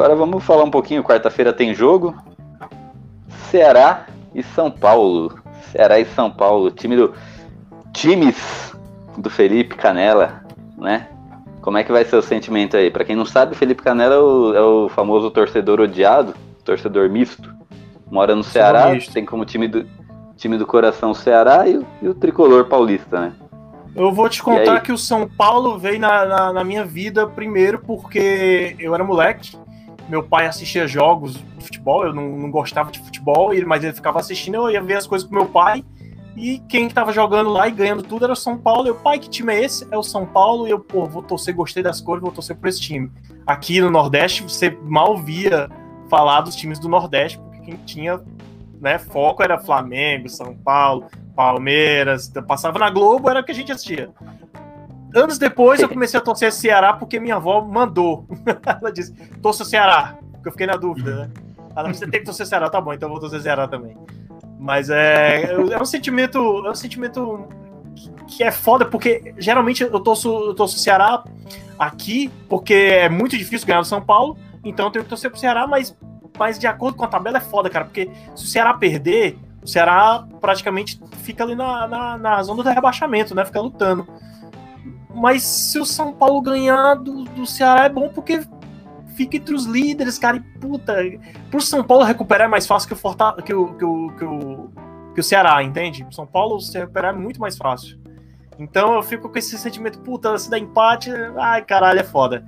Agora vamos falar um pouquinho. Quarta-feira tem jogo. Ceará e São Paulo. Ceará e São Paulo. Time do times do Felipe Canela, né? Como é que vai ser o sentimento aí? Para quem não sabe, Felipe Canela é o, é o, famoso torcedor odiado, torcedor misto. Mora no Ceará, tem como time do, time do coração o Ceará e, e o tricolor paulista, né? Eu vou te contar que o São Paulo veio na, na, na, minha vida primeiro porque eu era moleque. Meu pai assistia jogos de futebol, eu não, não gostava de futebol, mas ele ficava assistindo, eu ia ver as coisas com meu pai. E quem estava jogando lá e ganhando tudo era o São Paulo. O pai, que time é esse? É o São Paulo. E eu, pô, vou torcer, gostei das cores, vou torcer por esse time. Aqui no Nordeste, você mal via falar dos times do Nordeste, porque quem tinha né, foco era Flamengo, São Paulo, Palmeiras. Passava na Globo, era o que a gente assistia. Anos depois, eu comecei a torcer Ceará porque minha avó mandou. Ela disse: torça Ceará, porque eu fiquei na dúvida, né? Ela disse: você tem que torcer Ceará, tá bom, então eu vou torcer Ceará também. Mas é, é um sentimento. É um sentimento que é foda, porque geralmente eu torço, eu torço Ceará aqui, porque é muito difícil ganhar no São Paulo, então eu tenho que torcer pro Ceará, mas, mas de acordo com a tabela é foda, cara, porque se o Ceará perder, o Ceará praticamente fica ali na, na, na zona do rebaixamento, né? Fica lutando. Mas se o São Paulo ganhar do, do Ceará é bom porque fica entre os líderes, cara, e puta, pro São Paulo recuperar é mais fácil que o, Forta, que o, que o, que o, que o Ceará, entende? Pro São Paulo se recuperar é muito mais fácil. Então eu fico com esse sentimento, puta, se dá empate, ai caralho, é foda.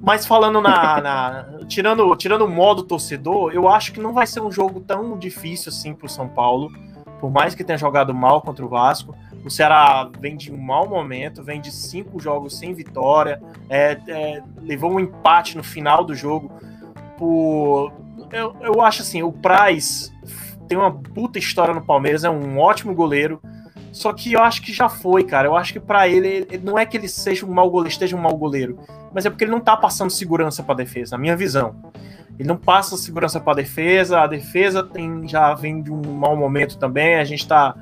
Mas falando na. na tirando, tirando o modo torcedor, eu acho que não vai ser um jogo tão difícil assim pro São Paulo. Por mais que tenha jogado mal contra o Vasco. O Ceará vem de um mau momento, vem de cinco jogos sem vitória, é, é, levou um empate no final do jogo. Por... Eu, eu acho assim, o Praz tem uma puta história no Palmeiras, é um ótimo goleiro. Só que eu acho que já foi, cara. Eu acho que para ele, ele, não é que ele seja um mau goleiro, esteja um mau goleiro, mas é porque ele não tá passando segurança para defesa, na minha visão. Ele não passa segurança para defesa, a defesa tem já vem de um mau momento também. A gente tá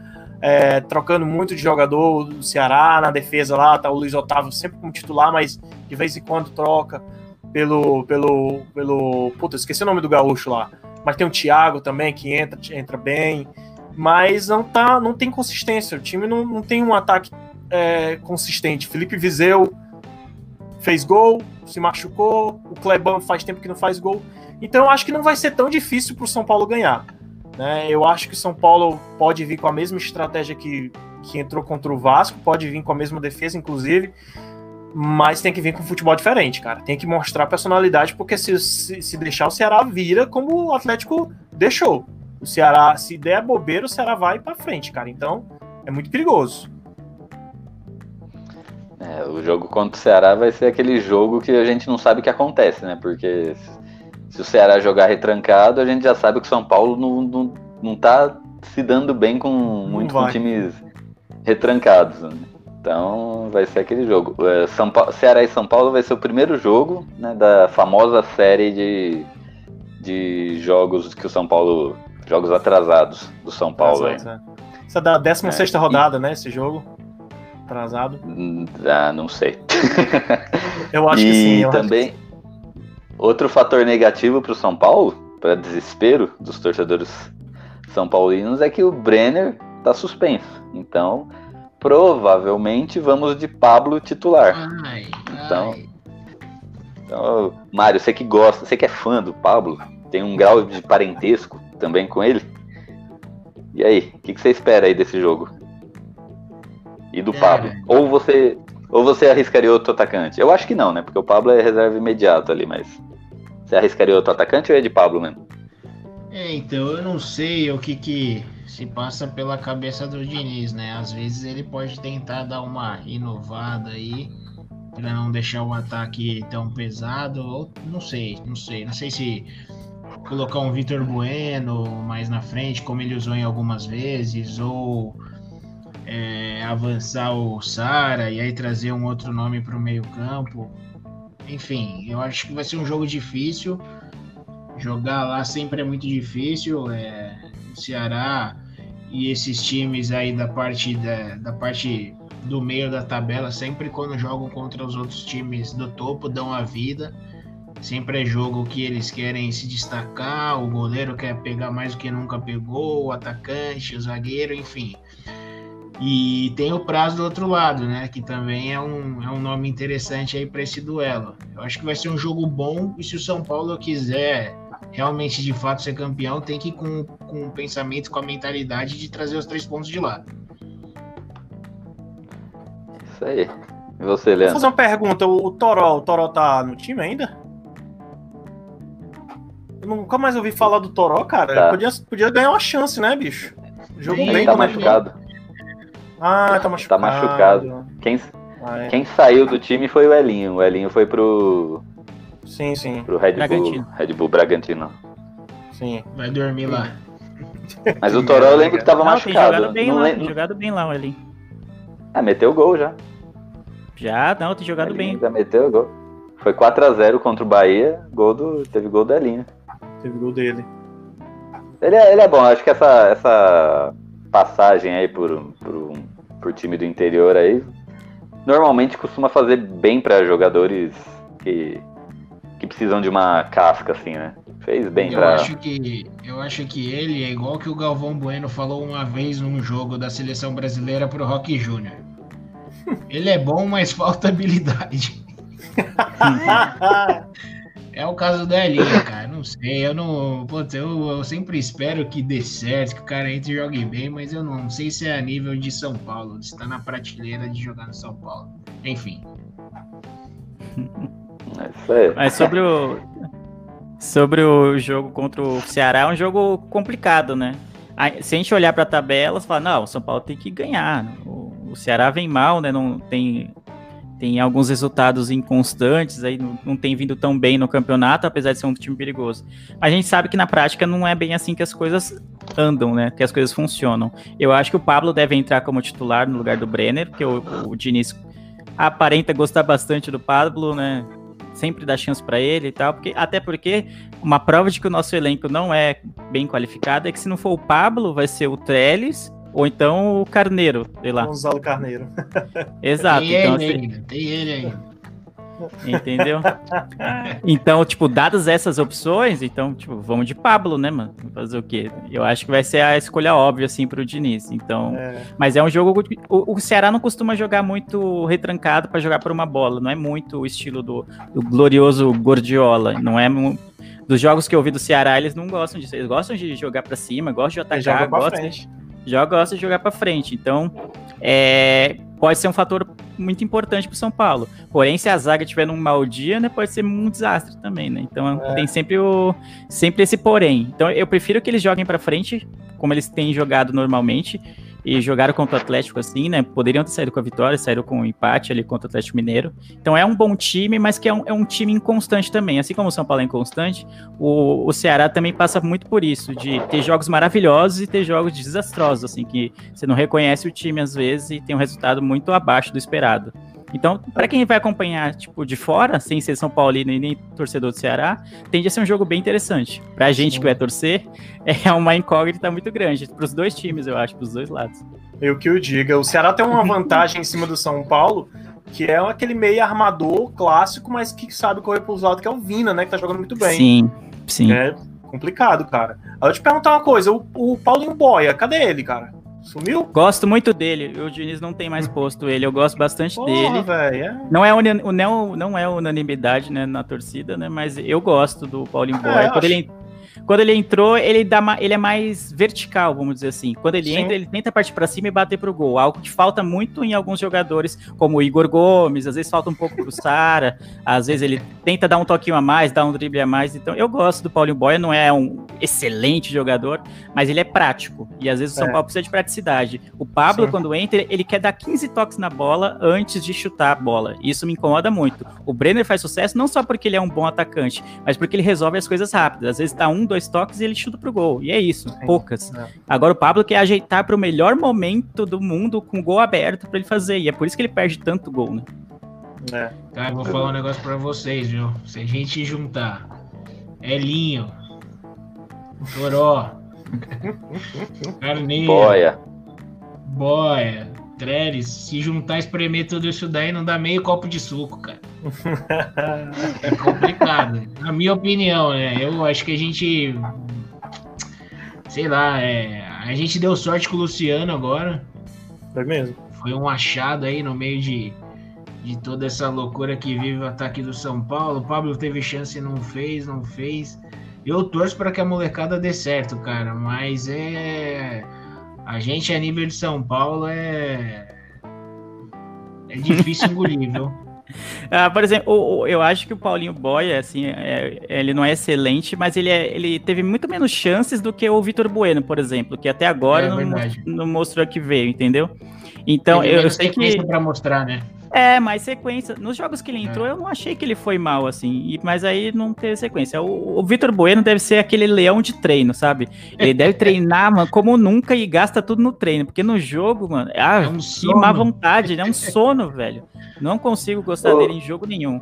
é, trocando muito de jogador do Ceará na defesa lá, tá o Luiz Otávio sempre como titular, mas de vez em quando troca pelo. pelo. pelo. Puta, esqueci o nome do gaúcho lá. Mas tem o Thiago também que entra, entra bem. Mas não tá. não tem consistência. O time não, não tem um ataque é, consistente. Felipe Vizeu fez gol, se machucou, o Clebão faz tempo que não faz gol. Então eu acho que não vai ser tão difícil para o São Paulo ganhar. Né? Eu acho que o São Paulo pode vir com a mesma estratégia que, que entrou contra o Vasco, pode vir com a mesma defesa, inclusive, mas tem que vir com um futebol diferente, cara. Tem que mostrar personalidade, porque se, se, se deixar, o Ceará vira como o Atlético deixou. O Ceará, se der bobeira, o Ceará vai para frente, cara. Então, é muito perigoso. É, o jogo contra o Ceará vai ser aquele jogo que a gente não sabe o que acontece, né? Porque se o Ceará jogar retrancado, a gente já sabe que o São Paulo não, não, não tá se dando bem com muito com times retrancados. Né? Então vai ser aquele jogo. É, São Paulo, Ceará e São Paulo vai ser o primeiro jogo né, da famosa série de, de jogos que o São Paulo. Jogos atrasados do São Paulo. Exato, é. Essa é da 16 é, rodada, e... né? Esse jogo. Atrasado. Ah, não sei. Eu acho e que sim. Eu também. Outro fator negativo para o São Paulo, para desespero dos torcedores são paulinos, é que o Brenner está suspenso. Então, provavelmente vamos de Pablo titular. Ai, então, ai. então, Mário, você que gosta, você que é fã do Pablo, tem um grau de parentesco também com ele. E aí, o que, que, você espera aí desse jogo? E do é. Pablo? Ou você ou você arriscaria outro atacante? Eu acho que não, né? Porque o Pablo é reserva imediato ali, mas. Você arriscaria outro atacante ou é de Pablo mesmo? É, então eu não sei o que que se passa pela cabeça do Diniz, né? Às vezes ele pode tentar dar uma inovada aí para não deixar o ataque tão pesado. Ou não sei, não sei. Não sei se colocar um Vitor Bueno mais na frente, como ele usou em algumas vezes, ou é, avançar o Sara e aí trazer um outro nome para o meio-campo. Enfim, eu acho que vai ser um jogo difícil. Jogar lá sempre é muito difícil. É, o Ceará e esses times aí da parte da, da parte do meio da tabela, sempre quando jogam contra os outros times do topo, dão a vida. Sempre é jogo que eles querem se destacar, o goleiro quer pegar mais do que nunca pegou, o atacante, o zagueiro, enfim. E tem o prazo do outro lado, né? Que também é um, é um nome interessante aí para esse duelo. Eu acho que vai ser um jogo bom e se o São Paulo quiser realmente de fato ser campeão, tem que ir com, com o pensamento, com a mentalidade de trazer os três pontos de lá. Isso aí. E você, Leandro? Vou fazer uma pergunta: o, Toró, o Toró tá no time ainda? Eu nunca mais ouvi falar do Toró, cara. Tá. Podia, podia ganhar uma chance, né, bicho? Jogou Ele bem Ele tá machucado. Ah, tá machucado. Tá machucado. Quem, Ah, é. quem saiu do time foi o Elinho. O Elinho foi pro, Sim, sim, pro Red Bull, Bragantino. Red Bull Bragantino. sim. Vai dormir lá. Mas o Toró eu lembro que tava Não, tem machucado. jogado bem Não lá, lem- tem jogado bem lá, o Elinho. Ah, meteu gol já. Já, não, tem jogado Elinho bem. Já meteu gol. Foi 4x0 contra o Bahia. Gol do, teve gol do Elinho. Teve gol dele. Ele é, ele é bom, acho que essa, essa passagem aí por, por, por time do interior aí normalmente costuma fazer bem para jogadores que, que precisam de uma casca, assim, né? Fez bem Eu pra. acho que eu acho que ele é igual que o Galvão Bueno falou uma vez num jogo da seleção brasileira pro Rock Júnior. Ele é bom, mas falta habilidade. É o caso da Elinho, cara. Não sei, eu não. Putz, eu, eu sempre espero que dê certo, que o cara entre e jogue bem, mas eu não sei se é a nível de São Paulo, se tá na prateleira de jogar no São Paulo. Enfim. É. Mas sobre o sobre o jogo contra o Ceará, é um jogo complicado, né? Aí, Se a gente olhar para a tabela, você fala, não, o São Paulo tem que ganhar. O, o Ceará vem mal, né? Não tem tem alguns resultados inconstantes, aí não, não tem vindo tão bem no campeonato, apesar de ser um time perigoso. A gente sabe que na prática não é bem assim que as coisas andam, né? Que as coisas funcionam. Eu acho que o Pablo deve entrar como titular no lugar do Brenner, porque o, o Diniz aparenta gostar bastante do Pablo, né? Sempre dá chance para ele e tal, porque até porque uma prova de que o nosso elenco não é bem qualificado é que se não for o Pablo, vai ser o Trellis ou então o Carneiro, sei lá. Gonzalo Carneiro. Exato. tem Então, ele assim, ainda, tem ele ainda. entendeu? Então, tipo, dadas essas opções, então, tipo, vamos de Pablo, né, mano? Fazer o quê? Eu acho que vai ser a escolha óbvia, assim, pro Diniz. Então, É. mas é um jogo. O, o Ceará não costuma jogar muito retrancado para jogar por uma bola. Não é muito o estilo do, do glorioso Gordiola. Não é. mu- Dos jogos que eu vi do Ceará, eles não gostam disso. Eles gostam de jogar para cima, gostam de atacar, gostam, frente. Já gosta de jogar para frente. Então, é, pode ser um fator muito importante para São Paulo. Porém, se a zaga tiver num mau dia, né, pode ser um desastre também, né? Então, É. tem sempre o sempre esse porém. Então, eu prefiro que eles joguem para frente, como eles têm jogado normalmente. E jogaram contra o Atlético assim, né? Poderiam ter saído com a vitória, saíram com o empate ali contra o Atlético Mineiro. Então é um bom time, mas que é um, é um time inconstante também. Assim como o São Paulo é inconstante, o, o Ceará também passa muito por isso, de ter jogos maravilhosos e ter jogos desastrosos, assim, que você não reconhece o time às vezes e tem um resultado muito abaixo do esperado. Então, para quem vai acompanhar, tipo, de fora, sem ser São Paulino e nem torcedor do Ceará, tende a ser um jogo bem interessante. Pra gente que vai torcer, é uma incógnita muito grande. Pros dois times, eu acho, pros dois lados. Eu que o diga. O Ceará tem uma vantagem em cima do São Paulo, que é aquele meio armador clássico, mas que sabe correr pros lados, que é o Vina, né? Que tá jogando muito bem. Sim, sim. É complicado, cara. Aí eu te perguntar uma coisa: o, o Paulinho Boia, cadê ele, cara? Sumiu? Gosto muito dele. O Diniz não tem mais posto ele. Eu gosto bastante Porra, dele. velho. É. Não é, uni- não, não é unanimidade né, na torcida, né? Mas eu gosto do Paulinho. É, eu quando, acho- ele, quando ele entrou, ele, dá ma- ele é mais vertical, vamos dizer assim. Quando ele Sim. entra, ele tenta partir pra cima e bater pro gol. Algo que falta muito em alguns jogadores, como o Igor Gomes, às vezes falta um pouco pro Sara, às vezes ele tenta dar um toquinho a mais, dar um drible a mais. Então eu gosto do Paulinho Boia, não é um excelente jogador, mas ele é prático. E às vezes o São É. Paulo precisa de praticidade. O Pablo, Sim. quando entra, ele quer dar 15 toques na bola antes de chutar a bola. Isso me incomoda muito. O Brenner faz sucesso não só porque ele é um bom atacante, mas porque ele resolve as coisas rápidas. Às vezes dá um, dois toques e ele chuta pro gol. E é isso, Sim. poucas. É. Agora o Pablo quer ajeitar para o melhor momento do mundo com o gol aberto para ele fazer. E é por isso que ele perde tanto gol, né? É. Cara, vou falar um negócio para vocês, viu? Se a gente juntar Elinho, Toró, Carneiro, Boia, Boia, Trellis, se juntar e espremer tudo isso daí, não dá meio copo de suco, cara. É complicado. Na minha opinião, né? Eu acho que a gente. Sei lá, é, a gente deu sorte com o Luciano agora. Foi mesmo. Foi um achado aí no meio de, de toda essa loucura que vive o ataque do São Paulo. O Pablo teve chance e não fez, não fez. Eu torço para que a molecada dê certo, cara, mas é. A gente a nível de São Paulo é. É difícil engolir, viu? Ah, por exemplo, eu acho que o Paulinho Boia, assim, é, ele não é excelente, mas ele, é, ele teve muito menos chances do que o Vitor Bueno, por exemplo, que até agora é, não, não, mostrou que veio, entendeu? Então, eu, eu sei que. para mostrar, né? É, mas sequência. Nos jogos que ele entrou, é. eu não achei que ele foi mal, assim. E, mas aí não teve sequência. O, o Vitor Bueno deve ser aquele leão de treino, sabe? Ele deve treinar, mano, como nunca e gasta tudo no treino. Porque no jogo, mano, ah, é um que sono. má vontade, né? É um sono, velho. Não consigo gostar o... dele em jogo nenhum.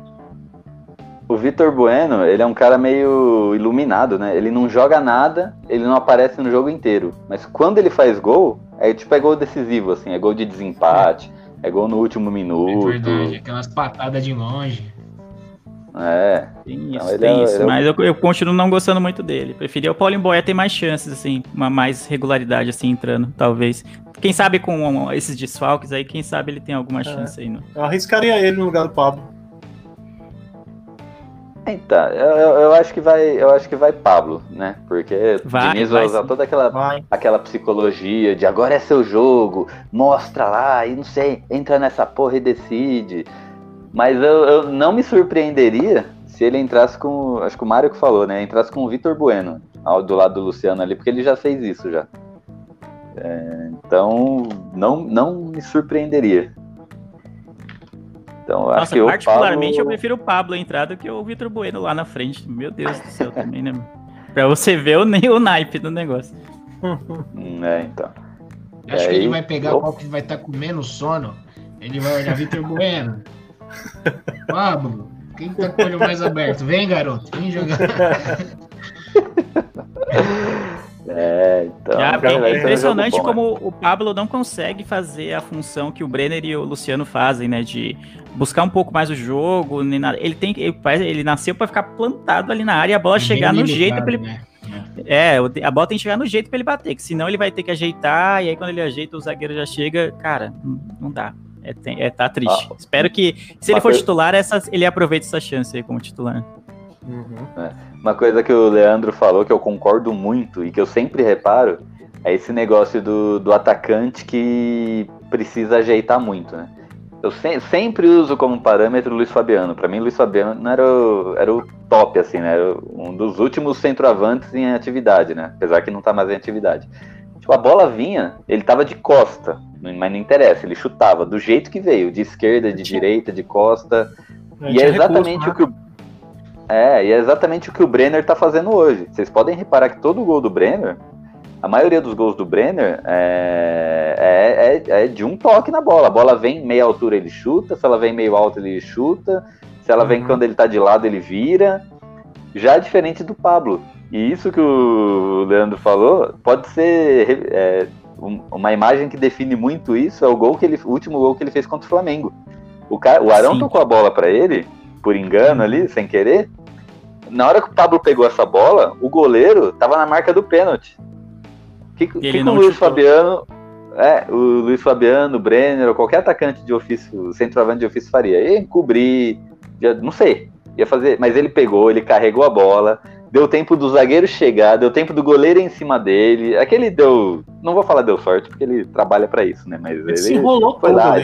O Vitor Bueno, ele é um cara meio iluminado, né? Ele não joga nada, ele não aparece no jogo inteiro. Mas quando ele faz gol, é tipo é gol decisivo, assim, é gol de desempate. É é gol no último minuto. É verdade, aquelas patadas de longe. É. Tem isso, tem é, isso. É, mas eu, eu, continuo não gostando muito dele. Preferia o Paulinho Boia ter mais chances, assim, uma mais regularidade, assim, entrando, talvez. Quem sabe com esses desfalques aí, quem sabe ele tem alguma é. chance aí. Não? Eu arriscaria ele no lugar do Pablo. Então, eu, eu, acho que vai, eu acho que vai Pablo, né? Porque vai, Diniz vai, vai usar sim. toda aquela, aquela psicologia de agora é seu jogo, mostra lá e não sei, entra nessa porra e decide. Mas eu, eu não me surpreenderia se ele entrasse com, acho que o Mário que falou, né? Entrasse com o Vitor Bueno ao, do lado do Luciano ali, porque ele já fez isso já. É, então, não, não me surpreenderia. Então, Nossa, acho que particularmente Pablo... eu prefiro o Pablo entrar do que o Vitor Bueno lá na frente. Meu Deus do céu, também, né? Pra você ver o, o naipe do negócio. é, então. Acho que ele vai pegar o qual que vai estar tá com menos sono. Ele vai olhar Vitor Bueno. Pablo, quem tá com o olho mais aberto? Vem, garoto, vem jogar. É, então. Já, é impressionante bom, como né? o Pablo não consegue fazer a função que o Brenner e o Luciano fazem, né? De buscar um pouco mais o jogo. Ele tem ele, ele nasceu para ficar plantado ali na área e a bola é chegar no jeito para ele. Né? É, a bola tem que chegar no jeito para ele bater, que senão ele vai ter que ajeitar, e aí quando ele ajeita, o zagueiro já chega. Cara, não dá. É, tem, é tá triste. Ah, Espero que, se ele for titular, essa, ele aproveite essa chance aí como titular. Uhum. É. Uma coisa que o Leandro falou que eu concordo muito e que eu sempre reparo é esse negócio do, do atacante que precisa ajeitar muito, né? Eu se, sempre uso como parâmetro o Luiz Fabiano. Para mim, Luiz Fabiano era o, era o top, assim, né? Era um dos últimos centroavantes em atividade, né? Apesar que não tá mais em atividade. Tipo, a bola vinha, ele tava de costa, mas não interessa, ele chutava do jeito que veio, de esquerda, de direita, de costa. E é exatamente recurso, o que o é, e é exatamente o que o Brenner tá fazendo hoje. Vocês podem reparar que todo gol do Brenner, a maioria dos gols do Brenner é, é, é, é de um toque na bola. A bola vem meia altura, ele chuta. Se ela vem meio alta, ele chuta. Se ela uhum. vem quando ele tá de lado, ele vira. Já diferente do Pablo. E isso que o Leandro falou pode ser é, uma imagem que define muito isso. É o gol que ele, o último gol que ele fez contra o Flamengo. O, cara, o Arão Sim. tocou a bola para ele por engano ali, sem querer. Na hora que o Pablo pegou essa bola, o goleiro tava na marca do pênalti. O que, que, que o Luiz chutou. Fabiano. É, o Luiz Fabiano, o Brenner, ou qualquer atacante de ofício, centroavante de ofício faria. Ia cobrir, ia, não sei, ia fazer, mas ele pegou, ele carregou a bola, deu tempo do zagueiro chegar, deu tempo do goleiro em cima dele. Aquele deu, não vou falar deu sorte porque ele trabalha para isso, né? Mas ele, ele se enrolou foi todo lá.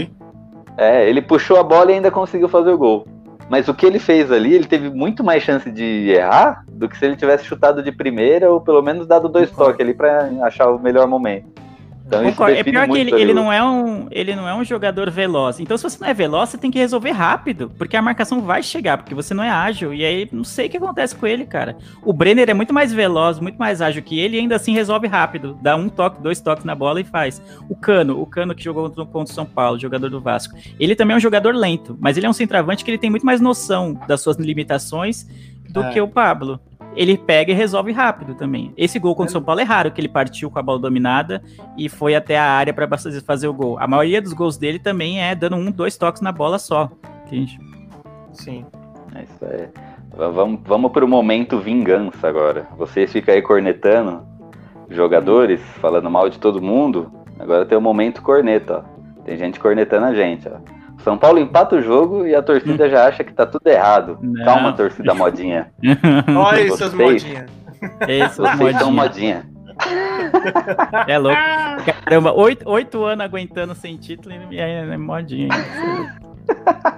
É, ele puxou a bola e ainda conseguiu fazer o gol. Mas o que ele fez ali, ele teve muito mais chance de errar do que se ele tivesse chutado de primeira ou pelo menos dado dois toques ali para achar o melhor momento. Então, Concordo. É pior que ele, ele não é um, ele não é um jogador veloz. Então, se você não é veloz, você tem que resolver rápido, porque a marcação vai chegar, porque você não é ágil. E aí, não sei o que acontece com ele, cara. O Brenner é muito mais veloz, muito mais ágil que ele, e ainda assim resolve rápido. Dá um toque, dois toques na bola e faz. O Cano, o Cano que jogou contra, contra o São Paulo, jogador do Vasco. Ele também é um jogador lento, mas ele é um centroavante que ele tem muito mais noção das suas limitações do É. que o Pablo. Ele pega e resolve rápido também. Esse gol contra o São Paulo é raro, que ele partiu com a bola dominada e foi até a área para fazer o gol. A maioria dos gols dele também é dando um, dois toques na bola só. Entende? Sim. É isso aí. Vamos, vamos pro momento vingança agora. Vocês ficam aí cornetando jogadores, falando mal de todo mundo. Agora tem o momento corneta, ó. Tem gente cornetando a gente, ó. São Paulo empata o jogo e a torcida já acha que tá tudo errado. Não. Calma, torcida modinha. Olha Vocês- modinhas. Esse Vocês são modinha. modinha. É louco. Caramba, oito, oito anos aguentando sem título e aí é modinha.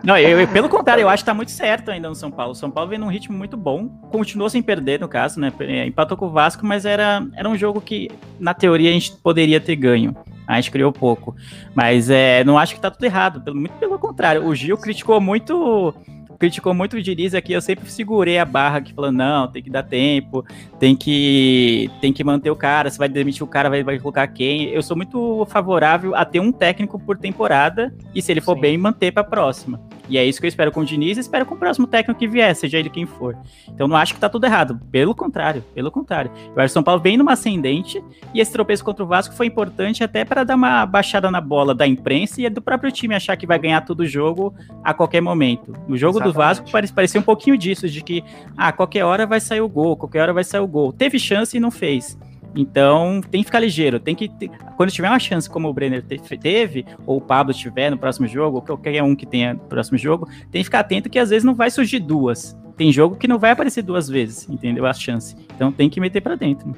Não, eu, eu- pelo contrário, eu acho que tá muito certo ainda no São Paulo. O São Paulo vem num ritmo muito bom, continuou sem perder, no caso, né? É, Empatou com o Vasco, mas era, era um jogo que, na teoria, a gente poderia ter ganho. A gente criou pouco. Mas é, não acho que tá tudo errado. Pelo, muito pelo contrário. O Gil criticou muito. Criticou muito o Diniz aqui, eu sempre segurei a barra aqui, falando, não, tem que dar tempo, tem que, tem que manter o cara, se vai demitir o cara, vai, vai colocar quem. Eu sou muito favorável a ter um técnico por temporada, e se ele for Sim. bem, manter pra próxima. E é isso que eu espero com o Diniz e espero com o próximo técnico que vier, seja ele quem for. Então não acho que tá tudo errado. Pelo contrário, pelo contrário. Eu acho que o São Paulo vem numa ascendente e esse tropeço contra o Vasco foi importante até para dar uma baixada na bola da imprensa e do próprio time achar que vai ganhar todo o jogo a qualquer momento. No jogo do Exatamente. Vasco pare- parecia um pouquinho disso, de que ah, qualquer hora vai sair o gol, qualquer hora vai sair o gol. Teve chance e não fez. Então tem que ficar ligeiro, tem que ter- quando tiver uma chance como o Brenner te- teve, ou o Pablo tiver no próximo jogo, ou qualquer um que tenha no próximo jogo, tem que ficar atento que às vezes não vai surgir duas. Tem jogo que não vai aparecer duas vezes, entendeu? A chance. Então tem que meter pra dentro.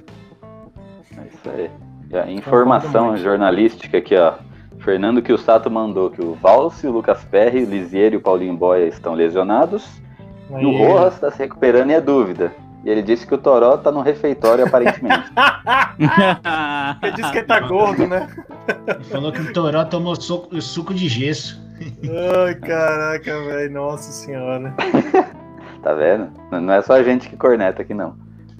É isso aí. E a informação jornalística aqui, ó. Fernando Kiusato mandou que o Valse, o Lucas Perry, o Lisiero e o Paulinho Boia estão lesionados. E o. Rojas está se recuperando e é dúvida. E ele disse que o Toró tá no refeitório, aparentemente. Ele disse que ele tá gordo, né? Ele falou que o Toró tomou suco, suco de gesso. Ai, caraca, velho. Nossa senhora. tá vendo? Não é só a gente que corneta aqui, não.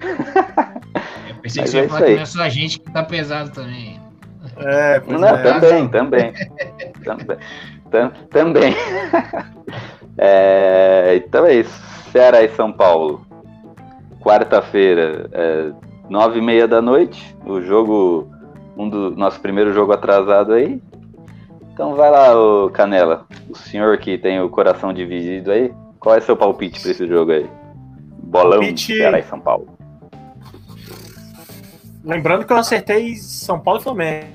Eu pensei Mas que você é ia falar que não é só a gente que tá pesado também. É, pois Não, é. também, também. também. Tam- Também. É, então é isso. Ceará e São Paulo. Quarta-feira, é, nove e meia da noite. O jogo, um do nosso primeiro jogo atrasado aí. Então vai lá, ô Canela. O senhor que tem o coração dividido aí. Qual é seu palpite pra esse jogo aí? Bolão, Palpite- Ceará e São Paulo. Lembrando que eu acertei São Paulo e Flamengo.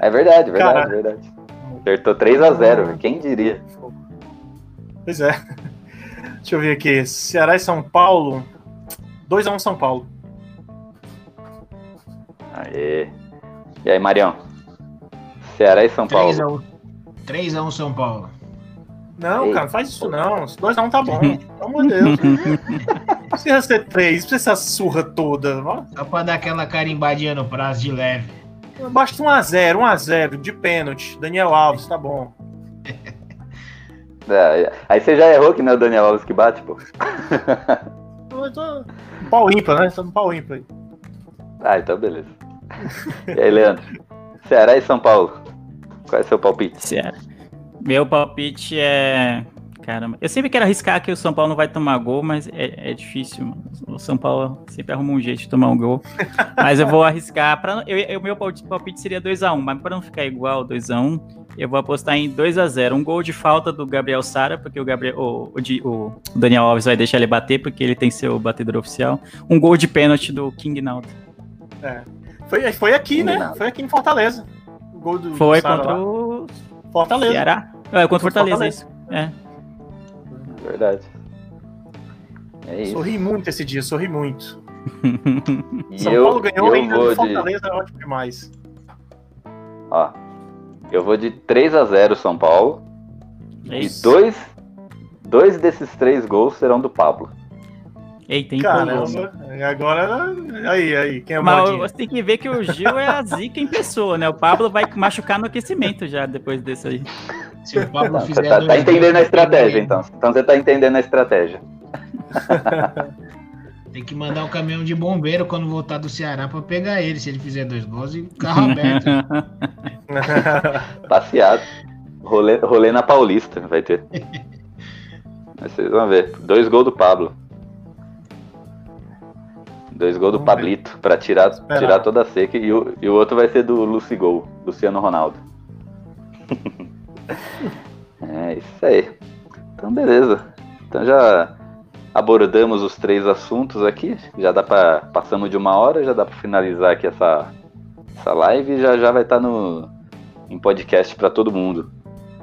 É verdade, verdade, Cara. verdade. Acertou 3x0, quem diria? Pois é. Deixa eu ver aqui. Ceará e São Paulo. 2x1 São Paulo. Aê. E aí, Marião? Ceará e São Paulo. 3x1. 3x1 São Paulo. Não, Ei. cara, não faz isso não. 2x1 tá bom. Pelo amor de Deus. Não precisa ser 3, não precisa ser essa surra toda. Só pra dar aquela carimbadinha no prazo de leve. Basta 1x0, 1x0, de pênalti. Daniel Alves, tá bom. É, aí você já errou que não é o Daniel Alves que bate, pô. Eu tô- Pau ímpar, né? Tô no pau ímpar aí. Ah, então beleza. E aí, Leandro? Ceará e São Paulo. Qual é o seu palpite? Ceará. Meu palpite é. Caramba, eu sempre quero arriscar que o São Paulo não vai tomar gol, mas é, é difícil. Mano. O São Paulo sempre arruma um jeito de tomar um gol. mas eu vou arriscar. Pra, eu, eu- meu palpite, palpite seria 2x1, mas para não ficar igual 2x1, eu vou apostar em 2x0. Um gol de falta do Gabriel Sara, porque o, Gabriel, o, o o Daniel Alves vai deixar ele bater, porque ele tem seu batedor oficial. Um gol de pênalti do King Naldo. É. Foi, foi aqui, né? Não. Foi aqui em Fortaleza. O gol do Foi do contra lá. o Fortaleza. Ceará? É, contra o Fortaleza, Fortaleza. isso. É. Verdade. É isso. Sorri muito esse dia, sorri muito. São eu, Paulo ganhou eu ainda do de. Fortaleza, é ótimo demais. Ó, eu vou de 3x0 São Paulo. É E isso. dois, dois desses três gols serão do Pablo. Eita, Caramba, agora. Aí, aí, quem é o Mas você tem que ver que o Gil é a zica em pessoa, né? O Pablo vai machucar no aquecimento já depois desse aí. Se o Pablo não, fizer. Você tá, tá entendendo a estratégia, então. Então você tá entendendo a estratégia. Tem que mandar o um caminhão de bombeiro quando voltar do Ceará para pegar ele, se ele fizer dois gols e carro aberto. Passeado. Rolê, rolê na Paulista vai ter. Vocês vão ver. Dois gols do Pablo. Dois gols do Pablito para tirar, tirar toda a seca e o, e o outro vai ser do Lucigol, Luciano Ronaldo. é isso aí. Então beleza. Então já abordamos os três assuntos aqui. Já dá para passamos de uma hora, já dá para finalizar aqui essa essa live e já já vai estar tá no em podcast para todo mundo.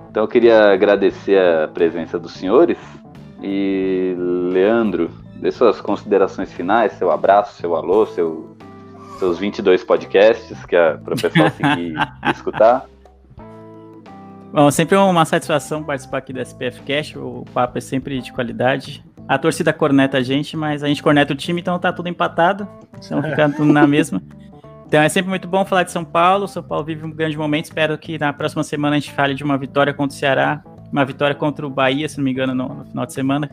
Então eu queria agradecer a presença dos senhores e Leandro, dê suas considerações finais, seu abraço, seu alô, seu, seus 22 podcasts que é para o pessoal seguir e escutar. Bom, sempre uma satisfação participar aqui do SPF Cash, o papo é sempre de qualidade. A torcida corneta a gente, mas a gente corneta o time, então tá tudo empatado. Então fica tudo na mesma. Então é sempre muito bom falar de São Paulo. São Paulo vive um grande momento. Espero que na próxima semana a gente fale de uma vitória contra o Ceará, uma vitória contra o Bahia, se não me engano, no, no final de semana.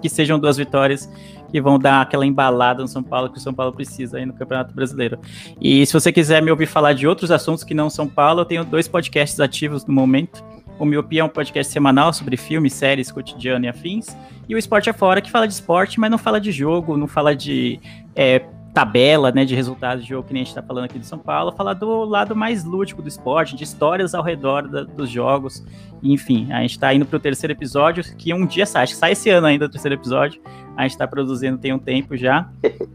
Que sejam duas vitórias que vão dar aquela embalada no São Paulo que o São Paulo precisa aí no Campeonato Brasileiro. E se você quiser me ouvir falar de outros assuntos que não São Paulo, eu tenho dois podcasts ativos no momento. O Miopia é um podcast semanal sobre filmes, séries, cotidiano e afins. E o Esporte é Fora, que fala de esporte, mas não fala de jogo, não fala de é, tabela né, de resultados de jogo que a gente está falando aqui de São Paulo, falar do lado mais lúdico do esporte, de histórias ao redor da, dos jogos. Enfim, a gente está indo para o terceiro episódio, que um dia sai, acho que sai esse ano ainda o terceiro episódio. A gente está produzindo tem um tempo já.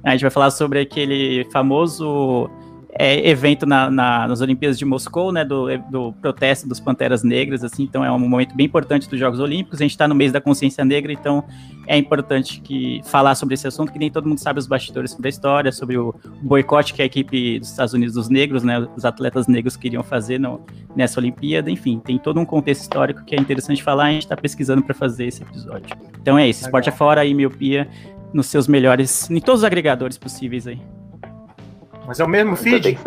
A gente vai falar sobre aquele famoso é, evento na, na, nas Olimpíadas de Moscou, né, do, do protesto dos Panteras Negras, assim, então é um momento bem importante dos Jogos Olímpicos, a gente está no mês da consciência negra, então é importante que falar sobre esse assunto, que nem todo mundo sabe os bastidores da história, sobre o boicote que a equipe dos Estados Unidos dos negros, né, os atletas negros queriam fazer no, nessa Olimpíada, enfim, tem todo um contexto histórico que é interessante falar, a gente está pesquisando para fazer esse episódio. Então é isso, esporte é fora e miopia nos seus melhores, em todos os agregadores possíveis aí. Mas é o mesmo então feed?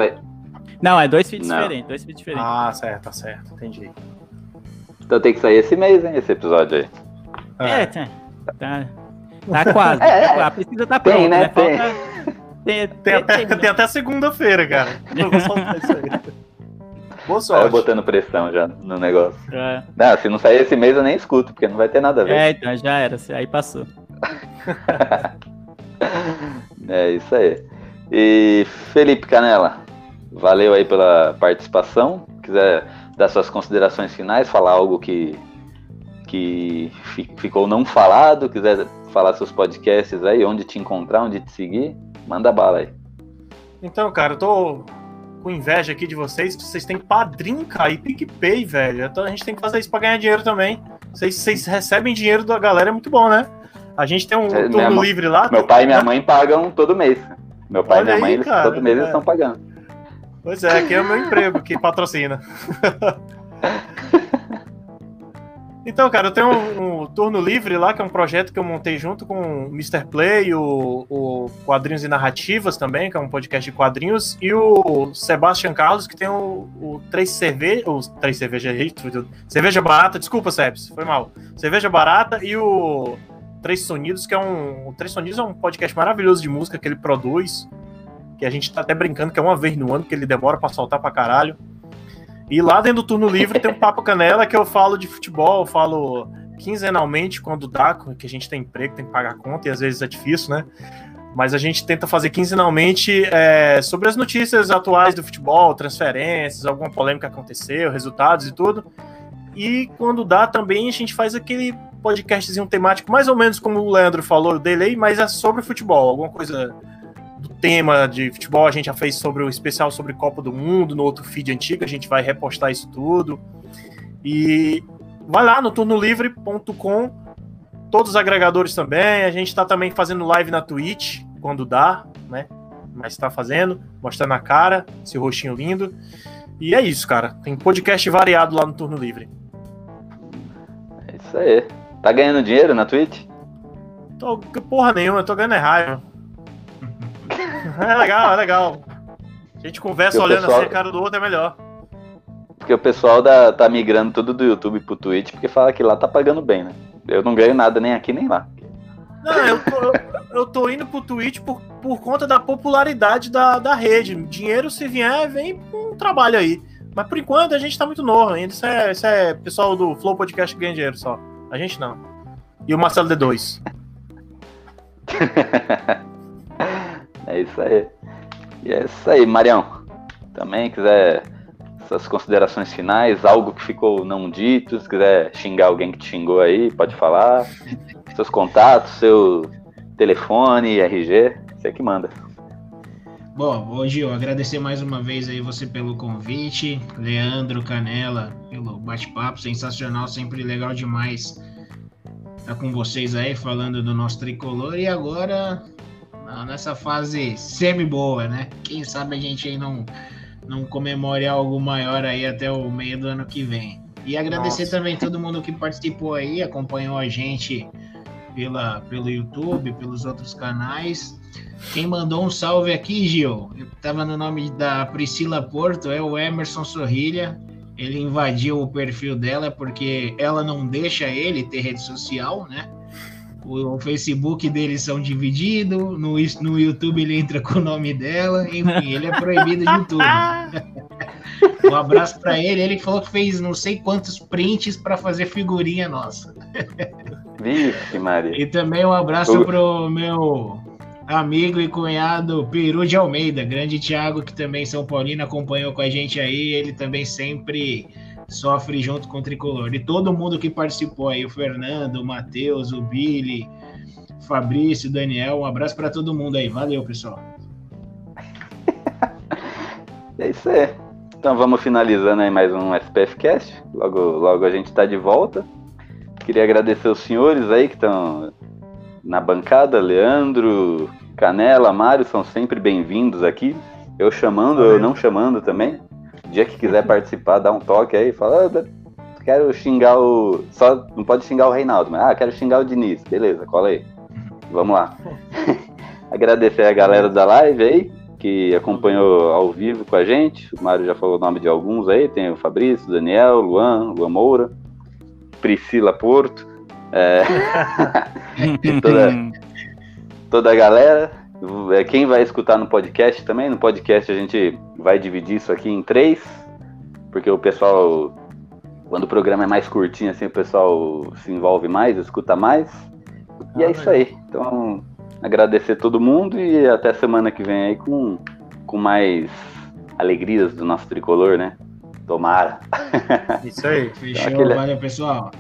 Não, é dois feeds Não. diferentes, dois feeds diferentes. Ah, certo, tá certo, entendi. Então tem que sair esse mês, hein, esse episódio aí. É, é tá, tá, tá quase. É, é. A pesquisa tá pronta, tem, né? né? Tem. Falta... Tem, tem, até, tem até segunda-feira, cara. Eu vou soltar isso aí. Boa sorte. Botando pressão já no negócio. É. Não, se não sair esse mês eu nem escuto, porque não vai ter nada a ver. É, então já era, aí passou. é isso aí. E Felipe Canela, valeu aí pela participação. Quiser dar suas considerações finais, falar algo que, que ficou não falado, quiser falar seus podcasts aí, onde te encontrar, onde te seguir, manda bala aí. Então, cara, eu tô com inveja aqui de vocês, que vocês têm padrinho, cara, e PicPay, velho. Então a gente tem que fazer isso pra ganhar dinheiro também. Vocês, vocês recebem dinheiro da galera, é muito bom, né? A gente tem um turno livre lá. Meu pai e minha mãe pagam todo mês. Meu pai Olha e minha mãe, aí, eles, cara, todo mês é. eles estão pagando. Pois é, aqui é o meu emprego que patrocina. Então, cara, eu tenho um, um, Turno Livre lá, que é um projeto que eu montei junto com o Mr. Play, o, o Quadrinhos e Narrativas também, que é um podcast de quadrinhos, e o Sebastian Carlos, que tem o, o Três Cerveja. Os Três Cerveja Cerveja Barata, desculpa, Sebs, foi mal. Cerveja Barata e o Três Sonidos, que é um. O Três Sonidos é um podcast maravilhoso de música que ele produz. Que a gente tá até brincando que é uma vez no ano, que ele demora para soltar pra caralho. E lá dentro do turno livre tem um Papo Canela que eu falo de futebol, eu falo quinzenalmente quando dá, que a gente tem emprego, tem que pagar conta e às vezes é difícil, né? Mas a gente tenta fazer quinzenalmente é, sobre as notícias atuais do futebol, transferências, alguma polêmica aconteceu, resultados e tudo. E quando dá também a gente faz aquele podcastzinho temático, mais ou menos como o Leandro falou dele aí, mas é sobre futebol, alguma coisa do tema de futebol. A gente já fez sobre o especial sobre Copa do Mundo, no outro feed antigo, a gente vai repostar isso tudo. E vai lá no turnolivre.com, todos os agregadores também. A gente está também fazendo live na Twitch, quando dá, né? Mas está fazendo, mostrando a cara, esse rostinho lindo. E é isso, cara. Tem podcast variado lá no Turno Livre. É isso aí. Tá ganhando dinheiro na Twitch? Tô, porra nenhuma, eu tô ganhando é raiva. é legal, é legal. A gente conversa olhando pessoal... assim a cara do outro, é melhor. Porque o pessoal da, tá migrando tudo do YouTube pro Twitch, porque fala que lá tá pagando bem, né? Eu não ganho nada nem aqui nem lá. Não, eu tô, eu, tô indo pro Twitch por, por conta da popularidade da, da rede. Dinheiro, se vier, vem um trabalho aí. Mas por enquanto a gente tá muito novo ainda. Isso é, isso é pessoal do Flow Podcast que ganha dinheiro só. A gente não. E o Marcelo D2. é isso aí. E é isso aí, Marião. Também quiser suas considerações finais, algo que ficou não dito, se quiser xingar alguém que te xingou aí, pode falar. Seus contatos, seu telefone, RG, você que manda. Bom, hoje eu agradecer mais uma vez aí você pelo convite, Leandro Canela, pelo bate-papo sensacional, sempre legal demais estar com vocês aí falando do nosso tricolor e agora nessa fase semi-boa, né? Quem sabe a gente aí não, não comemore algo maior aí até o meio do ano que vem. E agradecer Nossa. também todo mundo que participou aí, acompanhou a gente pela, pelo YouTube, pelos outros canais. Quem mandou um salve aqui, Gil, estava no nome da Priscila Porto, é o Emerson Sorrilha. Ele invadiu o perfil dela porque ela não deixa ele ter rede social, né? O, o Facebook deles são divididos, no, no YouTube ele entra com o nome dela, enfim, ele é proibido de tudo. um abraço para ele. Ele falou que fez não sei quantos prints para fazer figurinha nossa. Vixe, Maria. E também um abraço pro meu amigo e cunhado Peru de Almeida, grande Thiago, que também São Paulino acompanhou com a gente aí. Ele também sempre sofre junto com o Tricolor. E todo mundo que participou aí, o Fernando, o Matheus, o Billy, Fabrício, o Daniel, um abraço para todo mundo aí. Valeu, pessoal. é isso aí. Então vamos finalizando aí mais um SPF Cast. Logo, logo a gente está de volta. Queria agradecer os senhores aí que estão na bancada, Leandro, Canela, Mário, são sempre bem-vindos aqui. Eu chamando, eu não chamando também. O dia que quiser participar, dá um toque aí, fala, ah, quero xingar o. Só não pode xingar o Reinaldo, mas ah, quero xingar o Diniz. Beleza, cola aí. Vamos lá. Agradecer a galera da live aí, que acompanhou ao vivo com a gente. O Mário já falou o nome de alguns aí, tem o Fabrício, Daniel, Luan, Luan Moura, Priscila Porto. É... toda, toda a galera. É, quem vai escutar no podcast também, no podcast a gente vai dividir isso aqui em três, porque o pessoal, quando o programa é mais curtinho, assim, o pessoal se envolve mais, escuta mais. E é ah, é isso aí. Então, agradecer todo mundo e até semana que vem aí com, com mais alegrias do nosso tricolor, né? Tomara. Isso aí. Fechou, então, aquele... valeu pessoal.